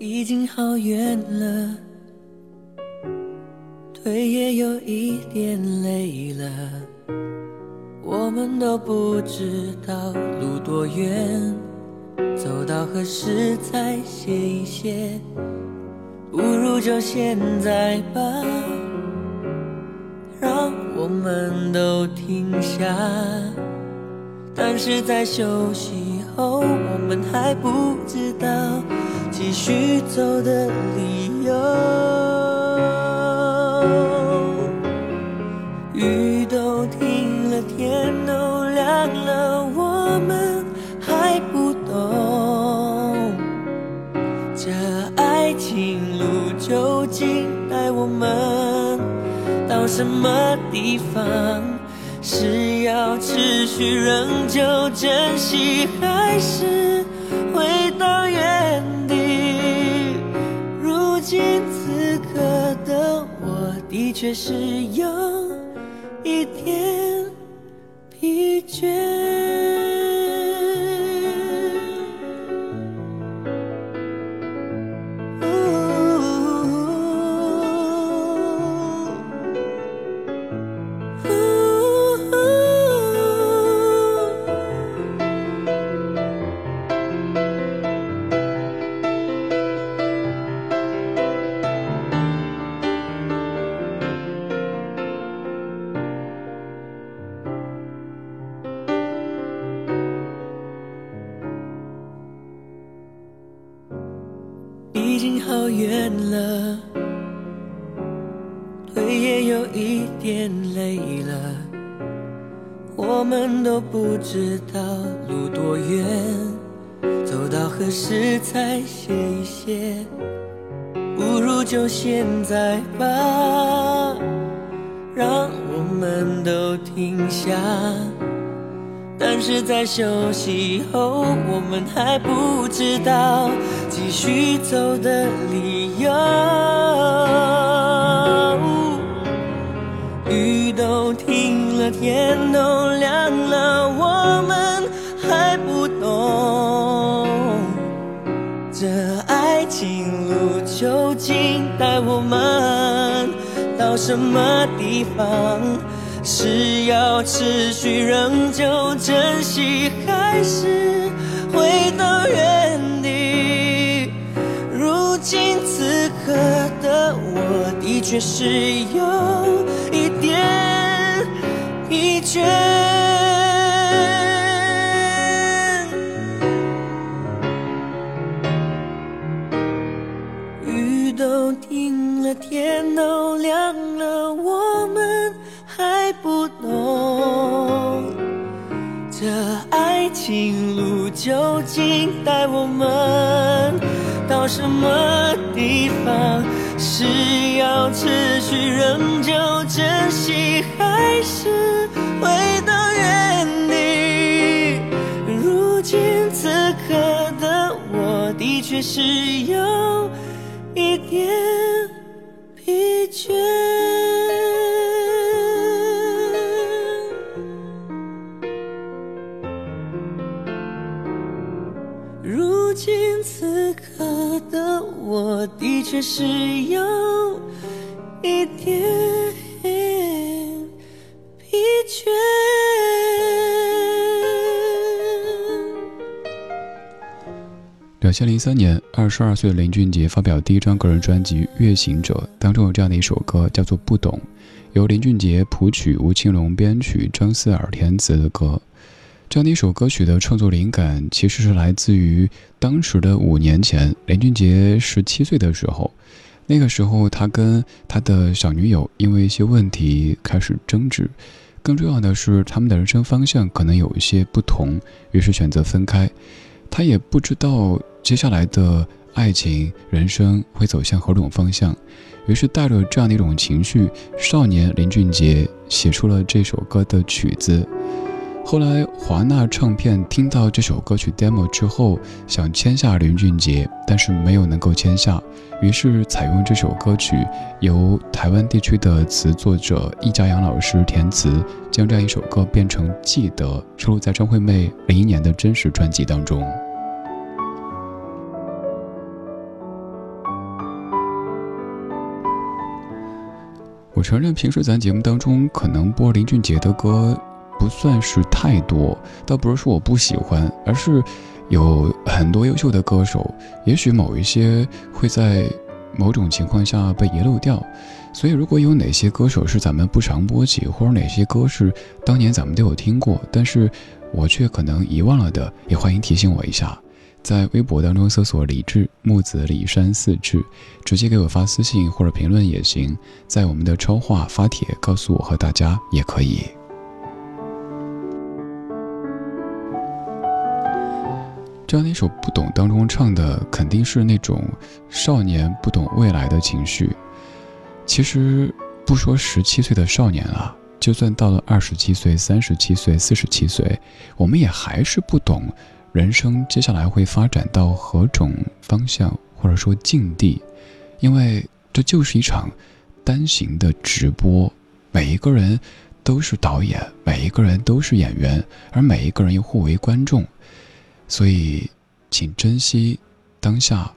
已经好远了。腿也有一点累了，我们都不知道路多远，走到何时才歇一歇？不如就现在吧，让我们都停下。但是在休息后，我们还不知道继续走的理由。雨都停了，天都亮了，我们还不懂这爱情路究竟带我们到什么地方？是要持续仍旧珍惜，还是回到原却是有。一点疲倦。停下。但是在休息后，我们还不知道继续走的理由。雨都停了，天都亮了，我们还不懂这爱情路究竟带我们到什么地方。是要持续仍旧珍惜，还是回到原地？如今此刻的我，的确是有一点疲倦。雨都停了，天都亮了，我这爱情路究竟带我们到什么地方？是要持续仍旧珍惜，还是回到原地？如今此刻的我，的确是有一点是有一点疲倦。两千零三年，二十二岁的林俊杰发表第一张个人专辑《月行者》，当中有这样的一首歌，叫做《不懂》，由林俊杰谱曲，吴青龙编曲，张思尔填词的歌。这样的一首歌曲的创作灵感，其实是来自于当时的五年前，林俊杰十七岁的时候。那个时候，他跟他的小女友因为一些问题开始争执，更重要的是，他们的人生方向可能有一些不同，于是选择分开。他也不知道接下来的爱情、人生会走向何种方向，于是带着这样的一种情绪，少年林俊杰写出了这首歌的曲子。后来，华纳唱片听到这首歌曲 demo 之后，想签下林俊杰，但是没有能够签下，于是采用这首歌曲，由台湾地区的词作者易家扬老师填词，将这样一首歌变成《记得》，收录在张惠妹零一年的真实专辑当中。我承认，平时咱节目当中可能播林俊杰的歌。不算是太多，倒不是说我不喜欢，而是有很多优秀的歌手，也许某一些会在某种情况下被遗漏掉。所以，如果有哪些歌手是咱们不常播起，或者哪些歌是当年咱们都有听过，但是我却可能遗忘了的，也欢迎提醒我一下，在微博当中搜索“李志木子李山四志”，直接给我发私信或者评论也行，在我们的超话发帖告诉我和大家也可以。这样的一首《不懂》当中唱的，肯定是那种少年不懂未来的情绪。其实不说十七岁的少年了，就算到了二十七岁、三十七岁、四十七岁，我们也还是不懂人生接下来会发展到何种方向，或者说境地。因为这就是一场单行的直播，每一个人都是导演，每一个人都是演员，而每一个人又互为观众。所以，请珍惜当下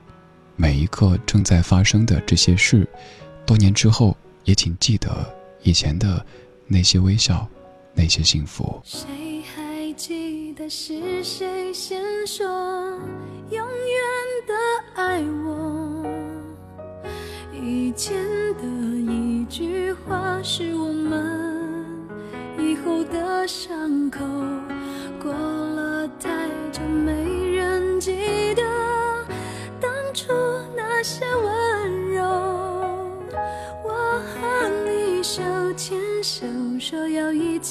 每一刻正在发生的这些事。多年之后，也请记得以前的那些微笑，那些幸福。谁还记得是谁先说永远的爱我？以前的一句话，是我们以后的伤口。那些温柔。我和你手牵手，说要一起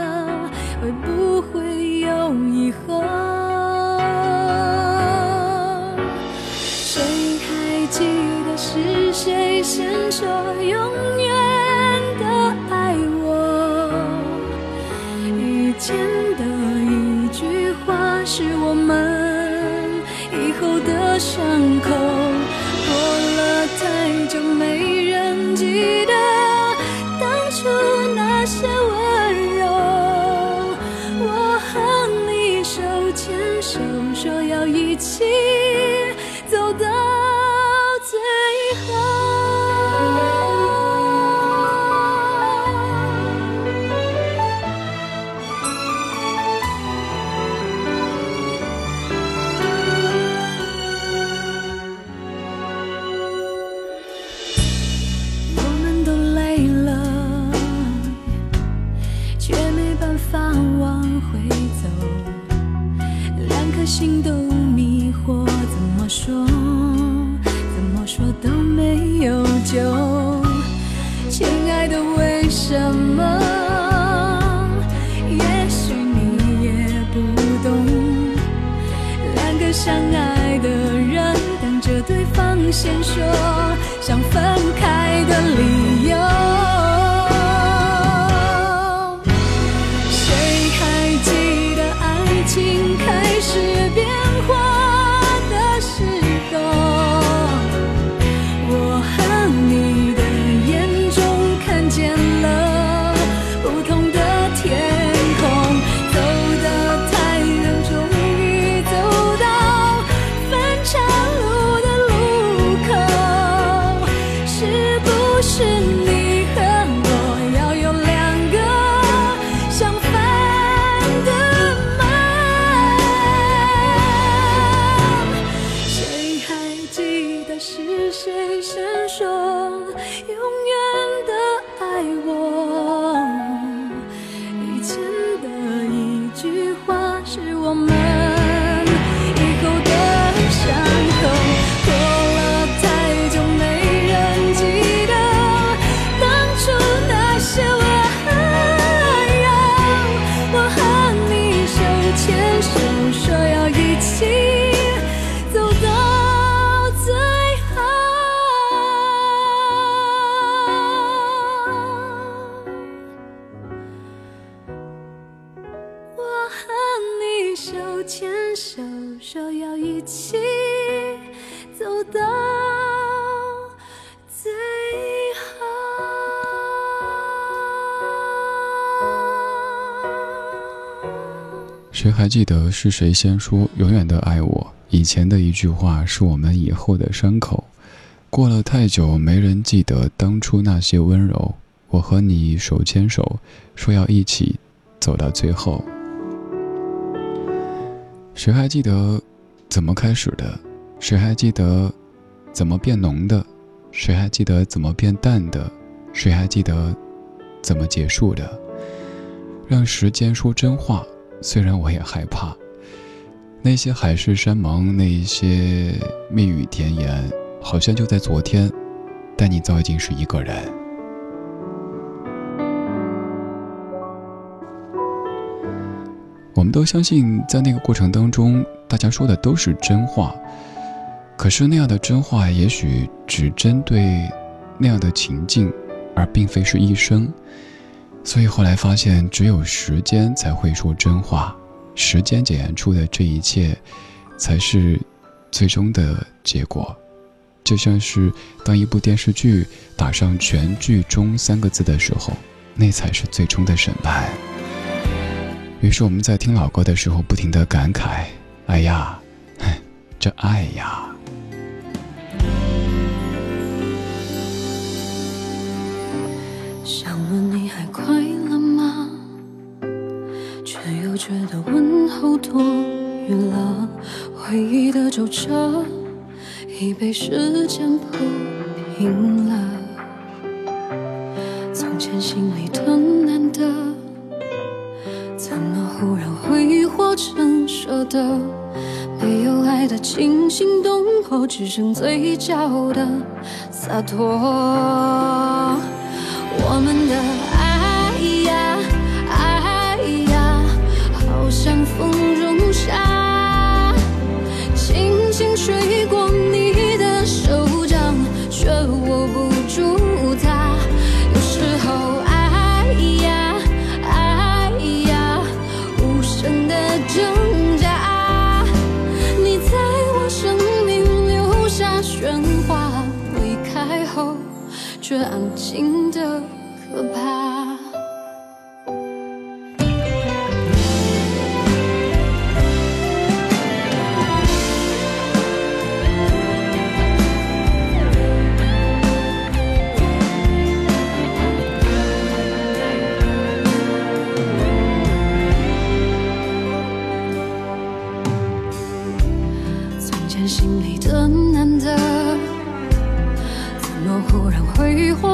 是谁先说永远的爱我？以前的一句话是我们是我们谁还记得是谁先说“永远的爱我”？以前的一句话是我们以后的伤口。过了太久，没人记得当初那些温柔。我和你手牵手，说要一起走到最后。谁还记得怎么开始的？谁还记得怎么变浓的？谁还记得怎么变淡的？谁还记得怎么结束的？让时间说真话。虽然我也害怕，那些海誓山盟，那些蜜语甜言，好像就在昨天，但你早已经是一个人。我们都相信，在那个过程当中，大家说的都是真话。可是那样的真话，也许只针对那样的情境，而并非是一生。所以后来发现，只有时间才会说真话，时间检验出的这一切，才是最终的结果。就像是当一部电视剧打上“全剧终”三个字的时候，那才是最终的审判。于是我们在听老歌的时候，不停的感慨：“哎呀，这爱呀！”想问回忆的皱褶已被时间铺平了。从前心里的难得，怎么忽然挥霍成舍得？没有爱的惊心动魄，只剩嘴角的洒脱。我们的却安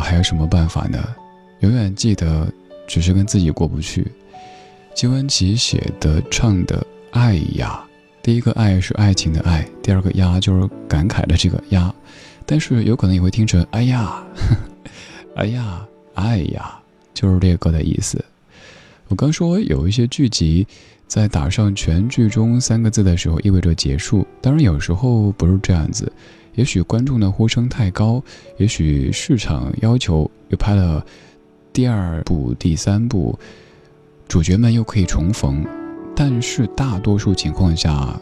还有什么办法呢？永远记得，只是跟自己过不去。金玟岐写的、唱的《爱呀》，第一个“爱”是爱情的“爱”，第二个“呀”就是感慨的这个“呀”，但是有可能也会听成“哎呀”，“ 哎呀”，“爱呀”，就是这个歌的意思。我刚说有一些剧集，在打上全剧终三个字的时候，意味着结束。当然，有时候不是这样子。也许观众的呼声太高，也许市场要求又拍了第二部、第三部，主角们又可以重逢。但是大多数情况下，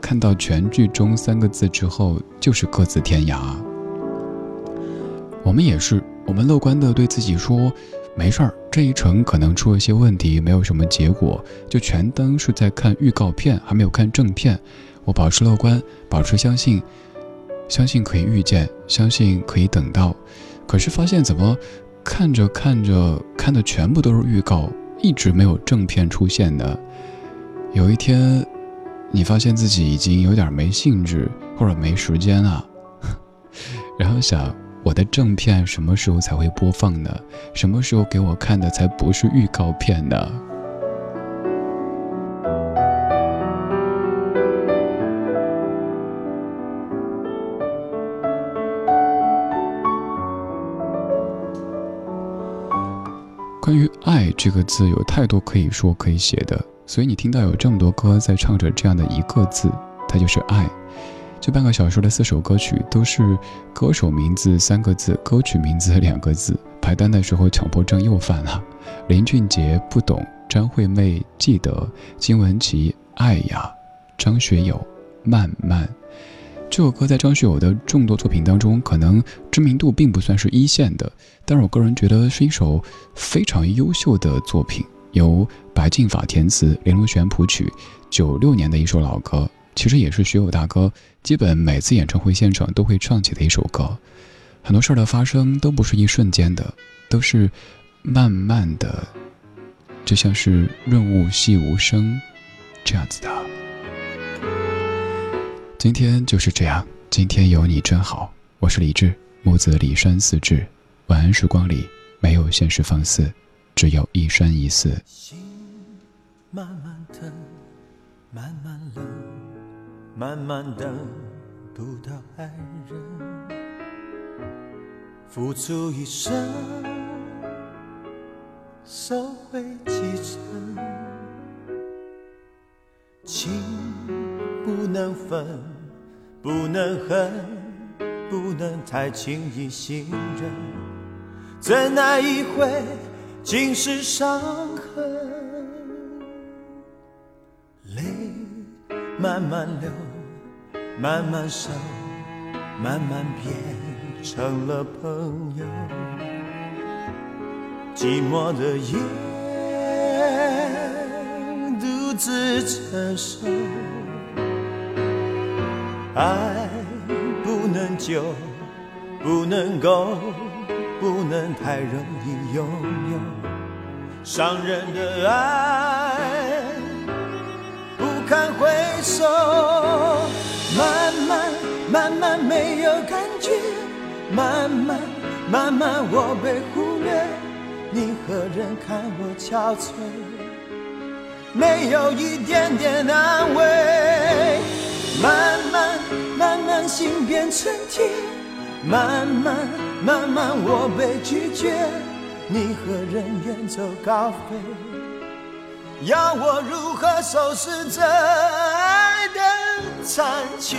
看到全剧终三个字之后，就是各自天涯。我们也是，我们乐观的对自己说。没事儿，这一程可能出了些问题，没有什么结果，就全当是在看预告片，还没有看正片。我保持乐观，保持相信，相信可以遇见，相信可以等到。可是发现怎么看着看着看的全部都是预告，一直没有正片出现呢？有一天，你发现自己已经有点没兴致或者没时间了，然后想。我的正片什么时候才会播放呢？什么时候给我看的才不是预告片呢？关于“爱”这个字，有太多可以说可以写的，所以你听到有这么多歌在唱着这样的一个字，它就是爱。这半个小时的四首歌曲都是歌手名字三个字，歌曲名字两个字。排单的时候强迫症又犯了。林俊杰不懂，张惠妹记得，金玟岐爱呀，张学友慢慢。这首歌在张学友的众多作品当中，可能知名度并不算是一线的，但是我个人觉得是一首非常优秀的作品，由白敬法填词，林隆璇谱曲，九六年的一首老歌。其实也是学友大哥，基本每次演唱会现场都会唱起的一首歌。很多事儿的发生都不是一瞬间的，都是慢慢的，就像是润物细无声这样子的。今天就是这样，今天有你真好。我是李志，木子李山四志。晚安，时光里没有现实放肆，只有一山一寺。心慢慢疼，慢慢冷。慢慢等不到爱人，付出一生，收回几成。情能分，不能恨，不能太轻易信任。怎奈一回，尽是伤痕。泪慢慢流。慢慢收，慢慢变成了朋友。寂寞的夜，独自承受。爱不能久，不能够，不能太容易拥有。伤人的爱，不堪回首。慢慢慢慢没有感觉，慢慢慢慢我被忽略，你何人看我憔悴？没有一点点安身体，慢慢慢慢我被拒绝，你和人远走高飞？要我如何收拾这爱的？残缺。